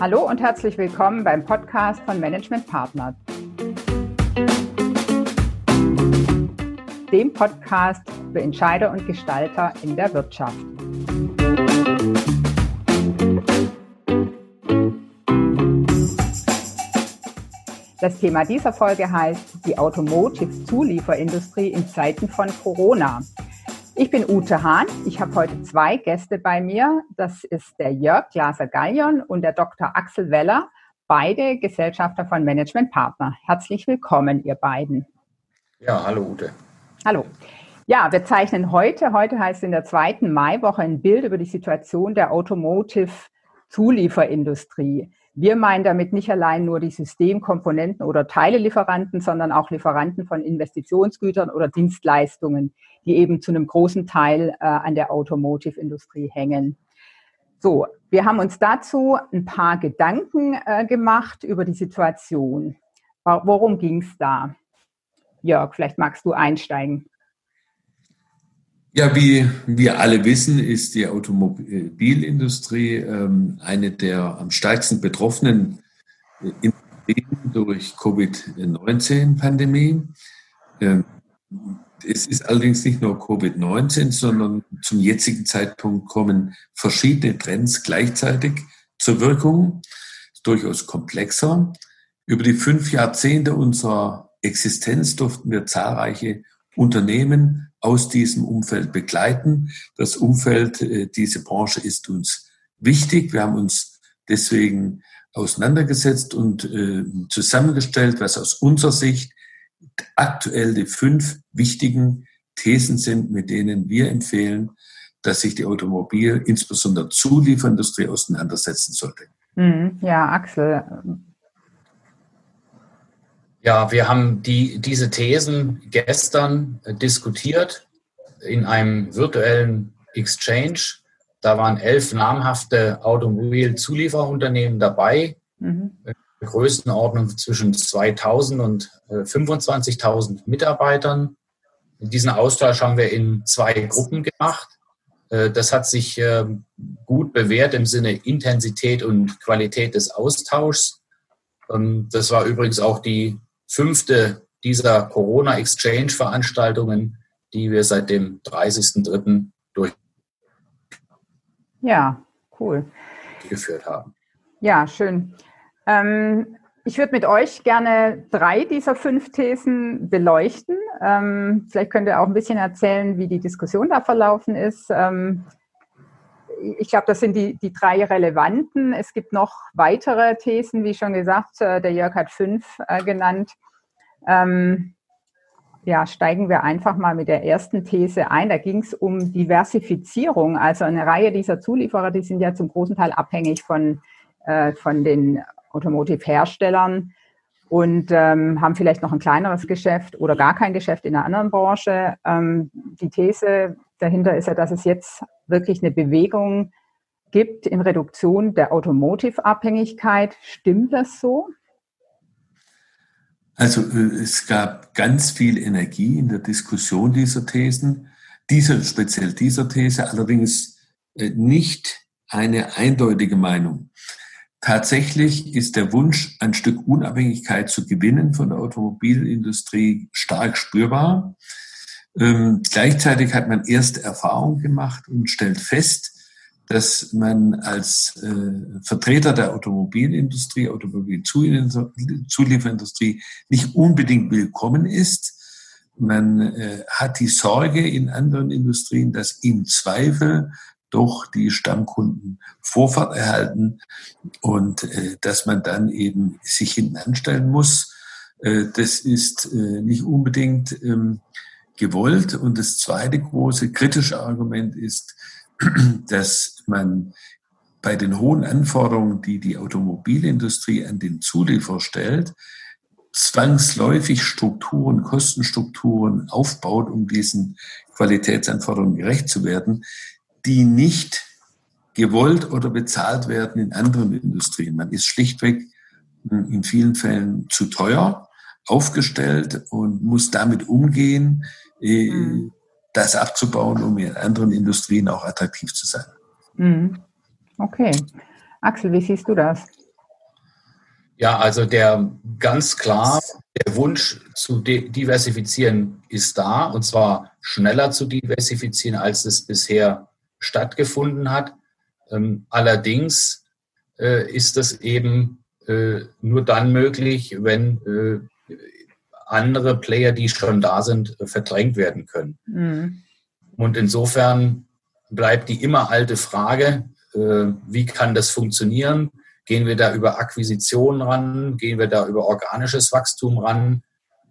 Hallo und herzlich willkommen beim Podcast von Management Partner. Dem Podcast für Entscheider und Gestalter in der Wirtschaft. Das Thema dieser Folge heißt die Automotive-Zulieferindustrie in Zeiten von Corona. Ich bin Ute Hahn. Ich habe heute zwei Gäste bei mir. Das ist der Jörg Glaser-Gallion und der Dr. Axel Weller, beide Gesellschafter von Management Partner. Herzlich willkommen, ihr beiden. Ja, hallo Ute. Hallo. Ja, wir zeichnen heute, heute heißt in der zweiten Maiwoche ein Bild über die Situation der Automotive-Zulieferindustrie. Wir meinen damit nicht allein nur die Systemkomponenten oder Teilelieferanten, sondern auch Lieferanten von Investitionsgütern oder Dienstleistungen, die eben zu einem großen Teil äh, an der Automotive-Industrie hängen. So, wir haben uns dazu ein paar Gedanken äh, gemacht über die Situation. Worum ging es da? Jörg, vielleicht magst du einsteigen. Ja, wie wir alle wissen, ist die Automobilindustrie ähm, eine der am stärksten betroffenen äh, Industrien durch Covid-19-Pandemie. Ähm, es ist allerdings nicht nur Covid-19, sondern zum jetzigen Zeitpunkt kommen verschiedene Trends gleichzeitig zur Wirkung, durchaus komplexer. Über die fünf Jahrzehnte unserer Existenz durften wir zahlreiche Unternehmen aus diesem Umfeld begleiten. Das Umfeld, äh, diese Branche ist uns wichtig. Wir haben uns deswegen auseinandergesetzt und äh, zusammengestellt, was aus unserer Sicht aktuell die fünf wichtigen Thesen sind, mit denen wir empfehlen, dass sich die Automobil, insbesondere Zulieferindustrie, auseinandersetzen sollte. Mhm. Ja, Axel, ja, wir haben die, diese Thesen gestern diskutiert in einem virtuellen Exchange. Da waren elf namhafte Automobilzulieferunternehmen dabei. Mhm. Größenordnung zwischen 2000 und 25.000 äh, Mitarbeitern. Diesen Austausch haben wir in zwei Gruppen gemacht. Äh, das hat sich ähm, gut bewährt im Sinne Intensität und Qualität des Austauschs. Ähm, das war übrigens auch die fünfte dieser Corona-Exchange-Veranstaltungen, die wir seit dem 30.03. durch ja, cool. geführt haben. Ja, schön. Ähm, ich würde mit euch gerne drei dieser fünf Thesen beleuchten. Ähm, vielleicht könnt ihr auch ein bisschen erzählen, wie die Diskussion da verlaufen ist. Ähm, ich glaube, das sind die, die drei relevanten. Es gibt noch weitere Thesen, wie schon gesagt, äh, der Jörg hat fünf äh, genannt. Ähm, ja, steigen wir einfach mal mit der ersten These ein. Da ging es um Diversifizierung. Also eine Reihe dieser Zulieferer, die sind ja zum großen Teil abhängig von, äh, von den Automotive-Herstellern und ähm, haben vielleicht noch ein kleineres Geschäft oder gar kein Geschäft in einer anderen Branche. Ähm, die These dahinter ist ja, dass es jetzt wirklich eine Bewegung gibt in Reduktion der Automotive-Abhängigkeit. Stimmt das so? Also äh, es gab ganz viel Energie in der Diskussion dieser Thesen, dieser, speziell dieser These, allerdings äh, nicht eine eindeutige Meinung. Tatsächlich ist der Wunsch, ein Stück Unabhängigkeit zu gewinnen von der Automobilindustrie stark spürbar. Ähm, gleichzeitig hat man erste Erfahrungen gemacht und stellt fest, dass man als äh, Vertreter der Automobilindustrie, Automobilzulieferindustrie nicht unbedingt willkommen ist. Man äh, hat die Sorge in anderen Industrien, dass im Zweifel doch die Stammkunden Vorfahrt erhalten und äh, dass man dann eben sich hinten anstellen muss. Äh, das ist äh, nicht unbedingt ähm, gewollt. Und das zweite große kritische Argument ist, dass man bei den hohen Anforderungen, die die Automobilindustrie an den Zulieferer stellt, zwangsläufig Strukturen, Kostenstrukturen aufbaut, um diesen Qualitätsanforderungen gerecht zu werden, die nicht gewollt oder bezahlt werden in anderen Industrien. Man ist schlichtweg in vielen Fällen zu teuer aufgestellt und muss damit umgehen, mhm das abzubauen, um in anderen Industrien auch attraktiv zu sein. Mhm. Okay. Axel, wie siehst du das? Ja, also der ganz klar, der Wunsch zu diversifizieren ist da und zwar schneller zu diversifizieren, als es bisher stattgefunden hat. Ähm, allerdings äh, ist das eben äh, nur dann möglich, wenn äh, andere Player, die schon da sind, verdrängt werden können. Mhm. Und insofern bleibt die immer alte Frage, wie kann das funktionieren? Gehen wir da über Akquisitionen ran? Gehen wir da über organisches Wachstum ran?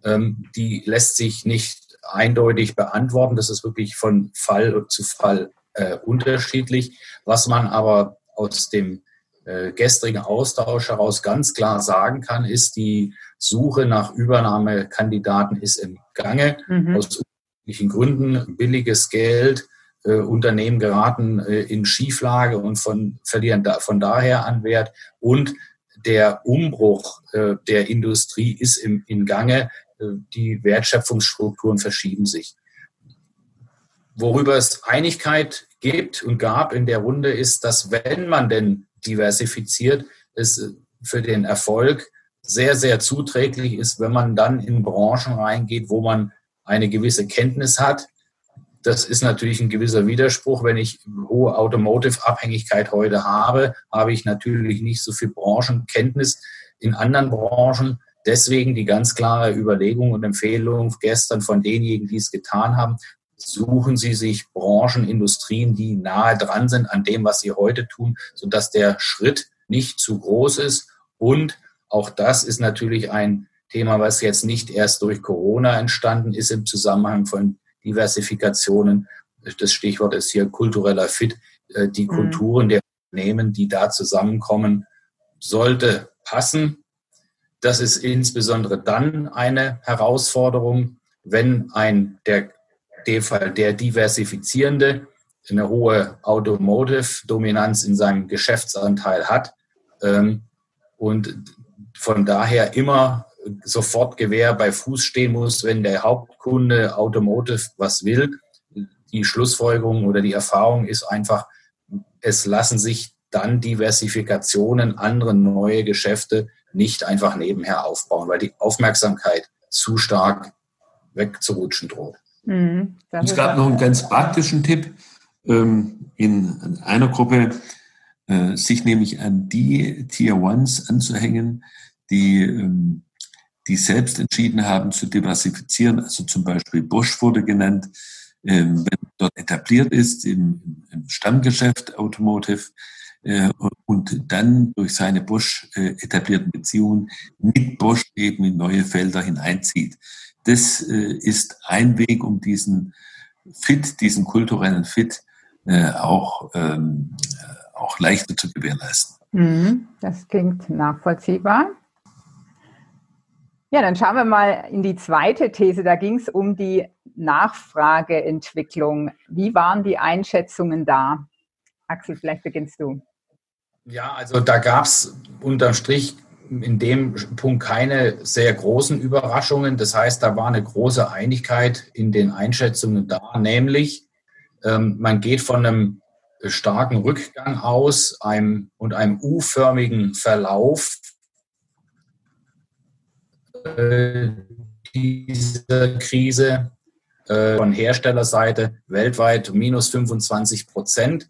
Ähm, die lässt sich nicht eindeutig beantworten. Das ist wirklich von Fall zu Fall äh, unterschiedlich. Was man aber aus dem äh, gestrigen Austausch heraus ganz klar sagen kann, ist, die Suche nach Übernahmekandidaten ist im Gange. Mhm. Aus unterschiedlichen Gründen. Billiges Geld, äh, Unternehmen geraten äh, in Schieflage und von, verlieren da, von daher an Wert. Und der Umbruch äh, der Industrie ist im, in Gange. Äh, die Wertschöpfungsstrukturen verschieben sich. Worüber es Einigkeit gibt und gab in der Runde ist, dass wenn man denn diversifiziert, es für den Erfolg sehr, sehr zuträglich ist, wenn man dann in Branchen reingeht, wo man eine gewisse Kenntnis hat. Das ist natürlich ein gewisser Widerspruch. Wenn ich hohe Automotive-Abhängigkeit heute habe, habe ich natürlich nicht so viel Branchenkenntnis in anderen Branchen. Deswegen die ganz klare Überlegung und Empfehlung gestern von denjenigen, die es getan haben, suchen Sie sich Branchen, Industrien, die nahe dran sind an dem, was Sie heute tun, sodass der Schritt nicht zu groß ist. Und auch das ist natürlich ein Thema, was jetzt nicht erst durch Corona entstanden ist im Zusammenhang von Diversifikationen. Das Stichwort ist hier kultureller Fit. Äh, die mhm. Kulturen der Unternehmen, die da zusammenkommen, sollte passen. Das ist insbesondere dann eine Herausforderung, wenn ein der dem Fall der Diversifizierende eine hohe Automotive-Dominanz in seinem Geschäftsanteil hat ähm, und von daher immer sofort Gewehr bei Fuß stehen muss, wenn der Hauptkunde Automotive was will. Die Schlussfolgerung oder die Erfahrung ist einfach, es lassen sich dann Diversifikationen, andere neue Geschäfte nicht einfach nebenher aufbauen, weil die Aufmerksamkeit zu stark wegzurutschen droht. Mhm, es gab noch einen ganz praktischen Tipp ähm, in einer Gruppe, äh, sich nämlich an die Tier Ones anzuhängen, die, ähm, die selbst entschieden haben zu diversifizieren. Also zum Beispiel Bosch wurde genannt, ähm, wenn dort etabliert ist im, im Stammgeschäft Automotive äh, und dann durch seine Bosch äh, etablierten Beziehungen mit Bosch eben in neue Felder hineinzieht. Das äh, ist ein Weg, um diesen Fit, diesen kulturellen Fit äh, auch, ähm, äh, auch leichter zu gewährleisten. Mhm, das klingt nachvollziehbar. Ja, dann schauen wir mal in die zweite These. Da ging es um die Nachfrageentwicklung. Wie waren die Einschätzungen da? Axel, vielleicht beginnst du. Ja, also da gab es unterm Strich in dem Punkt keine sehr großen Überraschungen. Das heißt, da war eine große Einigkeit in den Einschätzungen da, nämlich ähm, man geht von einem starken Rückgang aus einem, und einem U-förmigen Verlauf dieser Krise äh, von Herstellerseite weltweit minus 25 Prozent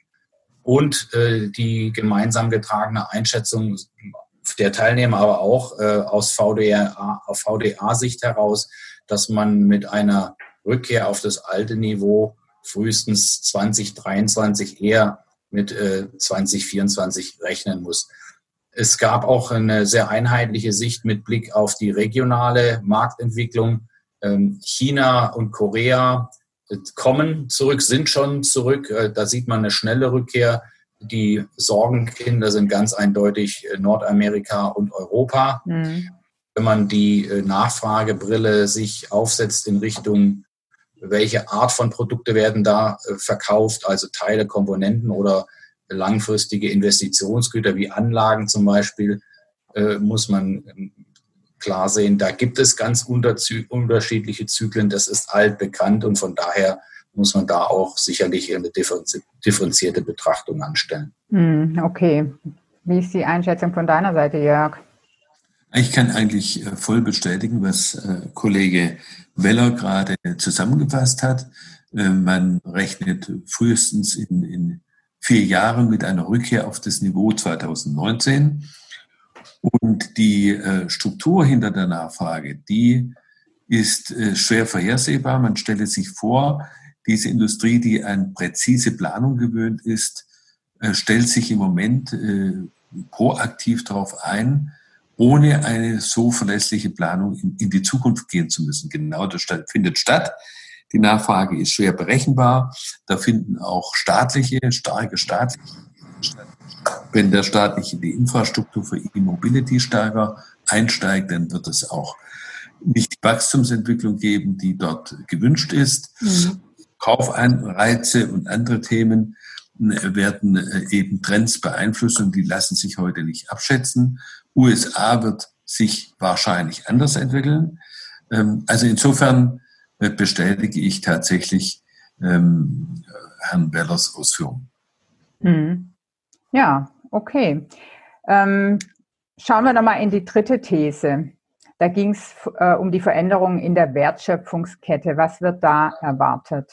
und äh, die gemeinsam getragene Einschätzung der Teilnehmer, aber auch äh, aus VDA, VDA-Sicht heraus, dass man mit einer Rückkehr auf das alte Niveau frühestens 2023 eher mit äh, 2024 rechnen muss. Es gab auch eine sehr einheitliche Sicht mit Blick auf die regionale Marktentwicklung. Ähm, China und Korea äh, kommen zurück, sind schon zurück. Äh, da sieht man eine schnelle Rückkehr. Die Sorgenkinder sind ganz eindeutig äh, Nordamerika und Europa. Mhm. Wenn man die Nachfragebrille sich aufsetzt in Richtung, welche Art von Produkte werden da verkauft, also Teile, Komponenten oder langfristige Investitionsgüter wie Anlagen zum Beispiel, muss man ähm, klar sehen, da gibt es ganz unterschiedliche Zyklen. Das ist altbekannt und von daher muss man da auch sicherlich eine differenzierte Betrachtung anstellen. Hm, okay. Wie ist die Einschätzung von deiner Seite, Jörg? Ich kann eigentlich äh, voll bestätigen, was äh, Kollege Weller gerade zusammengefasst hat. Äh, man rechnet frühestens in, in vier Jahren mit einer Rückkehr auf das Niveau 2019. Und die Struktur hinter der Nachfrage, die ist schwer vorhersehbar. Man stelle sich vor, diese Industrie, die an präzise Planung gewöhnt ist, stellt sich im Moment proaktiv darauf ein, ohne eine so verlässliche Planung in, in die Zukunft gehen zu müssen. Genau das findet statt. Die Nachfrage ist schwer berechenbar. Da finden auch staatliche, starke staatliche. Wenn der staatliche die Infrastruktur für E-Mobility stärker einsteigt, dann wird es auch nicht die Wachstumsentwicklung geben, die dort gewünscht ist. Mhm. Kaufreize und andere Themen werden äh, eben Trends beeinflussen und die lassen sich heute nicht abschätzen. USA wird sich wahrscheinlich anders entwickeln. Ähm, also insofern äh, bestätige ich tatsächlich ähm, Herrn Bellers Ausführungen. Hm. Ja, okay. Ähm, schauen wir nochmal in die dritte These. Da ging es äh, um die Veränderung in der Wertschöpfungskette. Was wird da erwartet?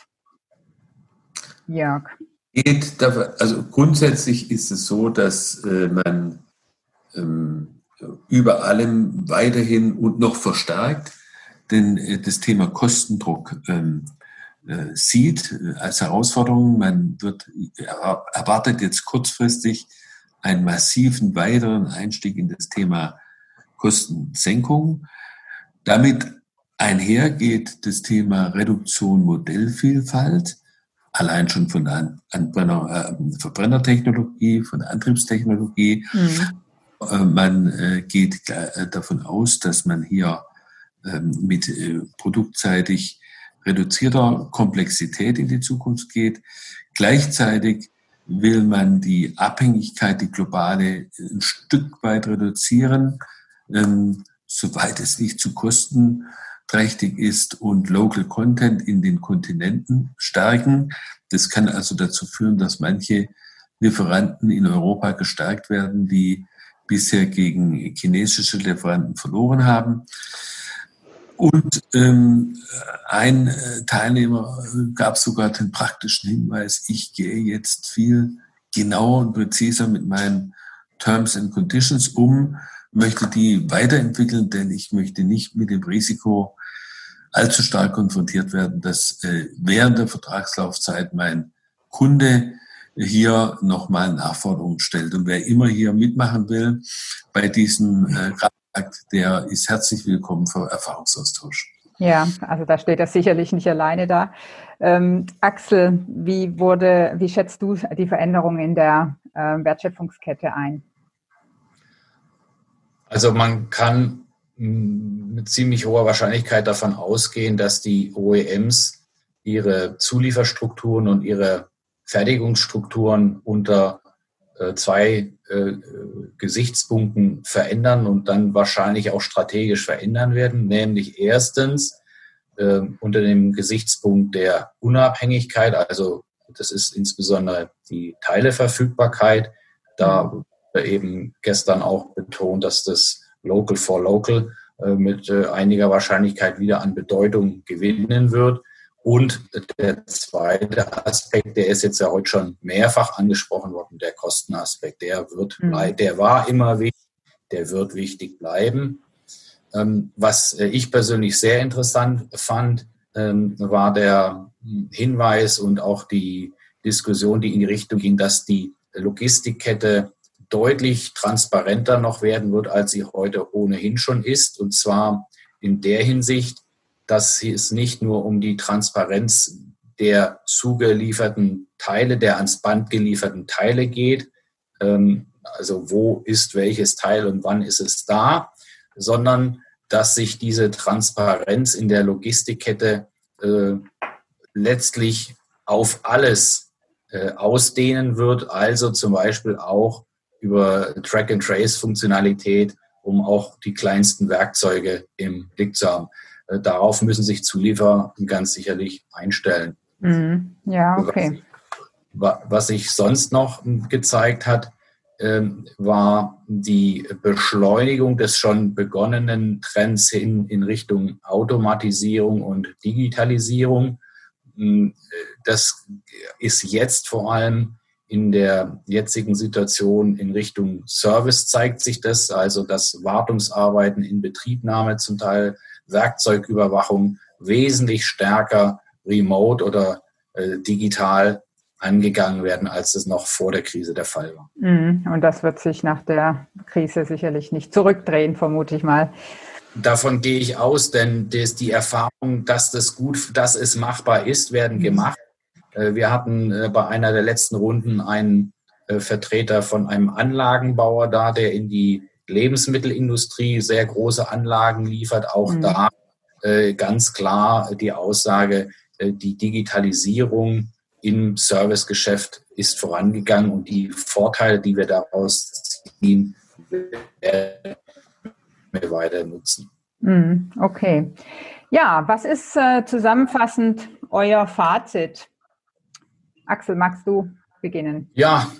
Jörg. Geht, also grundsätzlich ist es so, dass äh, man ähm, über allem weiterhin und noch verstärkt denn äh, das Thema Kostendruck ähm, äh, sieht äh, als Herausforderung. Man wird, erwartet jetzt kurzfristig einen massiven weiteren Einstieg in das Thema Kostensenkung. Damit einhergeht das Thema Reduktion Modellvielfalt, allein schon von der Anbrenner, äh, Verbrennertechnologie, von der Antriebstechnologie. Mhm. Man äh, geht äh, davon aus, dass man hier mit äh, produktseitig reduzierter Komplexität in die Zukunft geht. Gleichzeitig will man die Abhängigkeit, die globale, ein Stück weit reduzieren, ähm, soweit es nicht zu kostenträchtig ist und Local Content in den Kontinenten stärken. Das kann also dazu führen, dass manche Lieferanten in Europa gestärkt werden, die bisher gegen chinesische Lieferanten verloren haben. Und ähm, ein äh, Teilnehmer äh, gab sogar den praktischen Hinweis, ich gehe jetzt viel genauer und präziser mit meinen Terms and Conditions um, möchte die weiterentwickeln, denn ich möchte nicht mit dem Risiko allzu stark konfrontiert werden, dass äh, während der Vertragslaufzeit mein Kunde hier nochmal Nachforderungen stellt. Und wer immer hier mitmachen will bei diesem äh, der ist herzlich willkommen für Erfahrungsaustausch. Ja, also da steht er sicherlich nicht alleine da. Ähm, Axel, wie wurde, wie schätzt du die Veränderung in der äh, Wertschöpfungskette ein? Also man kann mit ziemlich hoher Wahrscheinlichkeit davon ausgehen, dass die OEMs ihre Zulieferstrukturen und ihre Fertigungsstrukturen unter zwei äh, Gesichtspunkten verändern und dann wahrscheinlich auch strategisch verändern werden. Nämlich erstens äh, unter dem Gesichtspunkt der Unabhängigkeit, also das ist insbesondere die Teileverfügbarkeit. Da wurde eben gestern auch betont, dass das Local for Local mit einiger Wahrscheinlichkeit wieder an Bedeutung gewinnen wird. Und der zweite Aspekt, der ist jetzt ja heute schon mehrfach angesprochen worden, der Kostenaspekt, der wird, mhm. der war immer wichtig, der wird wichtig bleiben. Ähm, was äh, ich persönlich sehr interessant fand, ähm, war der Hinweis und auch die Diskussion, die in die Richtung ging, dass die Logistikkette deutlich transparenter noch werden wird, als sie heute ohnehin schon ist. Und zwar in der Hinsicht, dass es nicht nur um die Transparenz der zugelieferten Teile, der ans Band gelieferten Teile geht, ähm, also wo ist welches Teil und wann ist es da, sondern dass sich diese Transparenz in der Logistikkette äh, letztlich auf alles äh, ausdehnen wird, also zum Beispiel auch über Track-and-Trace-Funktionalität, um auch die kleinsten Werkzeuge im Blick zu haben. Äh, darauf müssen sich Zulieferer ganz sicherlich einstellen. Mhm. Ja, okay. Was, was sich sonst noch gezeigt hat, ähm, war die Beschleunigung des schon begonnenen Trends hin in Richtung Automatisierung und Digitalisierung. Hm, das ist jetzt vor allem in der jetzigen Situation in Richtung Service zeigt sich das, also dass Wartungsarbeiten in Betriebnahme, zum Teil Werkzeugüberwachung wesentlich stärker remote oder äh, digital angegangen werden, als es noch vor der Krise der Fall war. Mhm. Und das wird sich nach der Krise sicherlich nicht zurückdrehen, vermute ich mal. Davon gehe ich aus, denn die Erfahrung, dass das gut, dass es machbar ist, werden mhm. gemacht. Äh, wir hatten äh, bei einer der letzten Runden einen äh, Vertreter von einem Anlagenbauer da, der in die Lebensmittelindustrie sehr große Anlagen liefert. Auch mhm. da ganz klar die Aussage, die Digitalisierung im Servicegeschäft ist vorangegangen und die Vorteile, die wir daraus ziehen, werden wir weiter nutzen. Mhm, okay. Ja, was ist äh, zusammenfassend euer Fazit? Axel, magst du beginnen? Ja,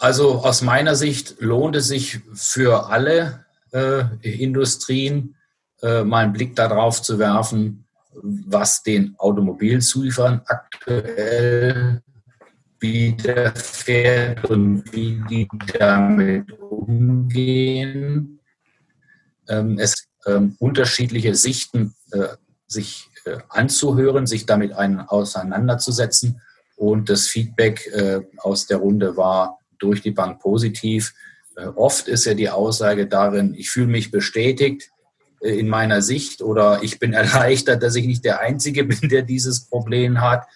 also aus meiner Sicht lohnt es sich für alle äh, Industrien äh, mal einen Blick darauf zu werfen, was den Automobilzulieferern aktuell widerfährt und wie die damit umgehen. Ähm, es ähm, unterschiedliche Sichten äh, sich äh, anzuhören, sich damit ein, auseinanderzusetzen. Und das Feedback äh, aus der Runde war durch die Bank positiv. Äh, oft ist ja die Aussage darin, ich fühle mich bestätigt, äh, in meiner Sicht oder ich bin erleichtert, dass ich nicht der Einzige bin, der dieses Problem hat.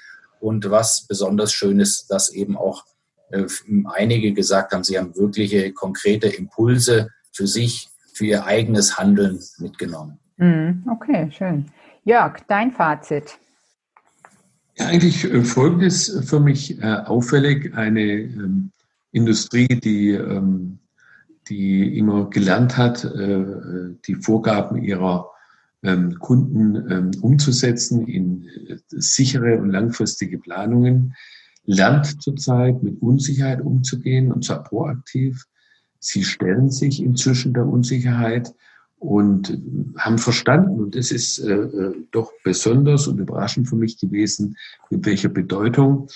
Und was besonders schön ist, dass eben auch äh, einige gesagt haben, sie haben wirkliche konkrete Impulse für sich, für ihr eigenes Handeln mitgenommen. Mhm. Okay, schön. Jörg, dein Fazit. Ja, eigentlich Folgendes für mich auffällig. Eine ähm, Industrie, die ähm, die immer gelernt hat, äh, die Vorgaben ihrer ähm, Kunden ähm, umzusetzen in äh, sichere und langfristige Planungen, lernt zurzeit mit Unsicherheit umzugehen und zwar proaktiv. Sie stellen sich inzwischen der Unsicherheit und haben verstanden, und das ist äh, doch besonders und überraschend für mich gewesen, mit welcher Bedeutung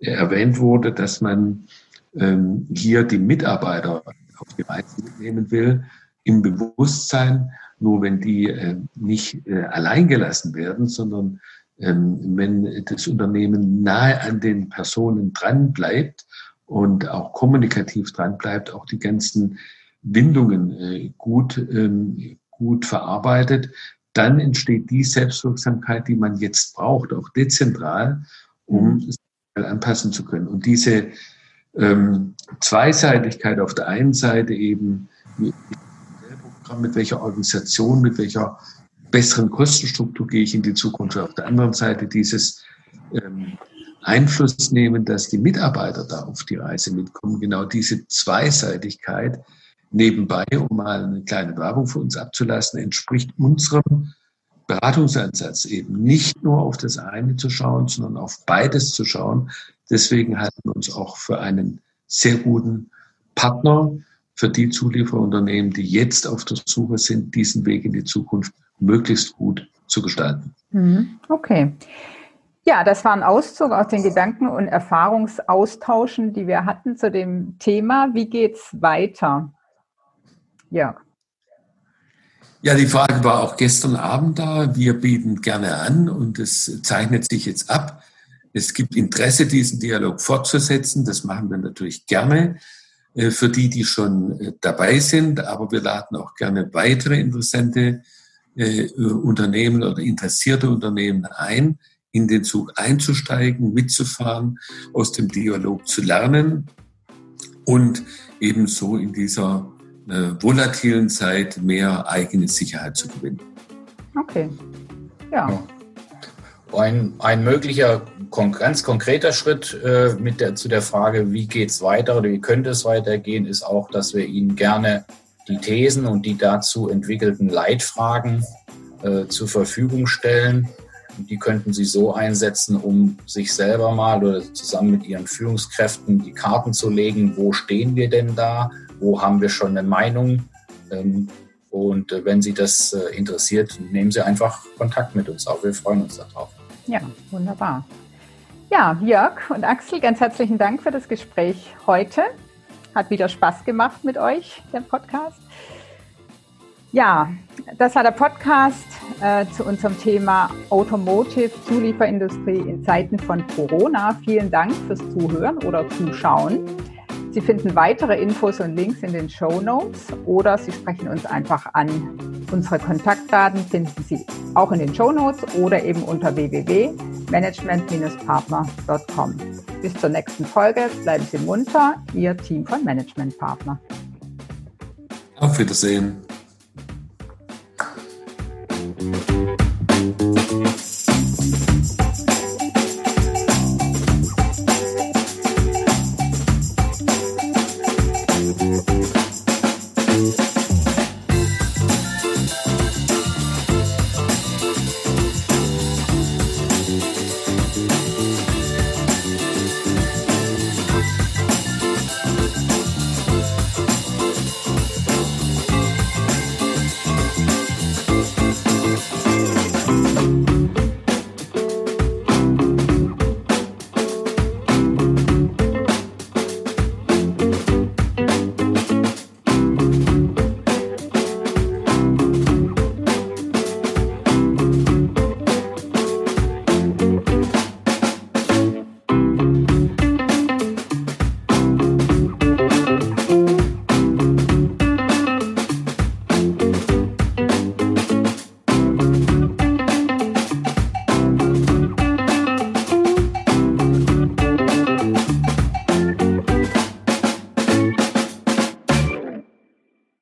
erwähnt wurde, dass man ähm, hier die Mitarbeiter auf die Reise mitnehmen will, im Bewusstsein, nur wenn die äh, nicht äh, allein gelassen werden, sondern ähm, wenn das Unternehmen nahe an den Personen dran bleibt und auch kommunikativ dran bleibt, auch die ganzen Windungen äh, gut, ähm, gut verarbeitet, dann entsteht die Selbstwirksamkeit, die man jetzt braucht, auch dezentral, um mhm. es anpassen zu können. Und diese ähm, Zweiseitigkeit auf der einen Seite eben mit, welcher Organisation, mit welcher besseren Kostenstruktur gehe ich in die Zukunft. Auf der anderen Seite dieses ähm, Einfluss nehmen, dass die Mitarbeiter da auf die Reise mitkommen. Genau diese Zweiseitigkeit nebenbei, um mal eine kleine Werbung für uns abzulassen, entspricht unserem Beratungsansatz eben nicht nur auf das eine zu schauen, sondern auf beides zu schauen, Deswegen halten wir uns auch für einen sehr guten Partner für die Zulieferunternehmen, die jetzt auf der Suche sind, diesen Weg in die Zukunft möglichst gut zu gestalten. Mhm. Okay. Ja, das war ein Auszug aus den Gedanken- und Erfahrungsaustauschen, die wir hatten zu dem Thema. Wie geht's weiter? Ja. Ja, die Frage war auch gestern Abend da. Wir bieten gerne an und es zeichnet sich jetzt ab, es gibt Interesse, diesen Dialog fortzusetzen. Das machen wir natürlich gerne äh, für die, die schon äh, dabei sind. Aber wir laden auch gerne weitere interessante äh, Unternehmen oder interessierte Unternehmen ein, in den Zug einzusteigen, mitzufahren, aus dem Dialog zu lernen und ebenso in dieser volatilen Zeit mehr eigene Sicherheit zu gewinnen. Okay. Ja. Ein, ein möglicher ganz konkreter Schritt äh, mit der, zu der Frage, wie geht es weiter oder wie könnte es weitergehen, ist auch, dass wir Ihnen gerne die Thesen und die dazu entwickelten Leitfragen äh, zur Verfügung stellen. Die könnten Sie so einsetzen, um sich selber mal oder zusammen mit Ihren Führungskräften die Karten zu legen, wo stehen wir denn da, wo haben wir schon eine Meinung. Ähm, und äh, wenn Sie das äh, interessiert, nehmen Sie einfach Kontakt mit uns auf. Wir freuen uns darauf. Ja, wunderbar. Ja, Jörg und Axel, ganz herzlichen Dank für das Gespräch heute. Hat wieder Spaß gemacht mit euch, der Podcast. Ja, das war der Podcast äh, zu unserem Thema Automotive Zulieferindustrie in Zeiten von Corona. Vielen Dank fürs Zuhören oder Zuschauen. Sie finden weitere Infos und Links in den Show Notes oder Sie sprechen uns einfach an. Unsere Kontaktdaten finden Sie auch in den Show Notes oder eben unter www.management-partner.com. Bis zur nächsten Folge. Bleiben Sie munter. Ihr Team von Management Partner. Auf Wiedersehen.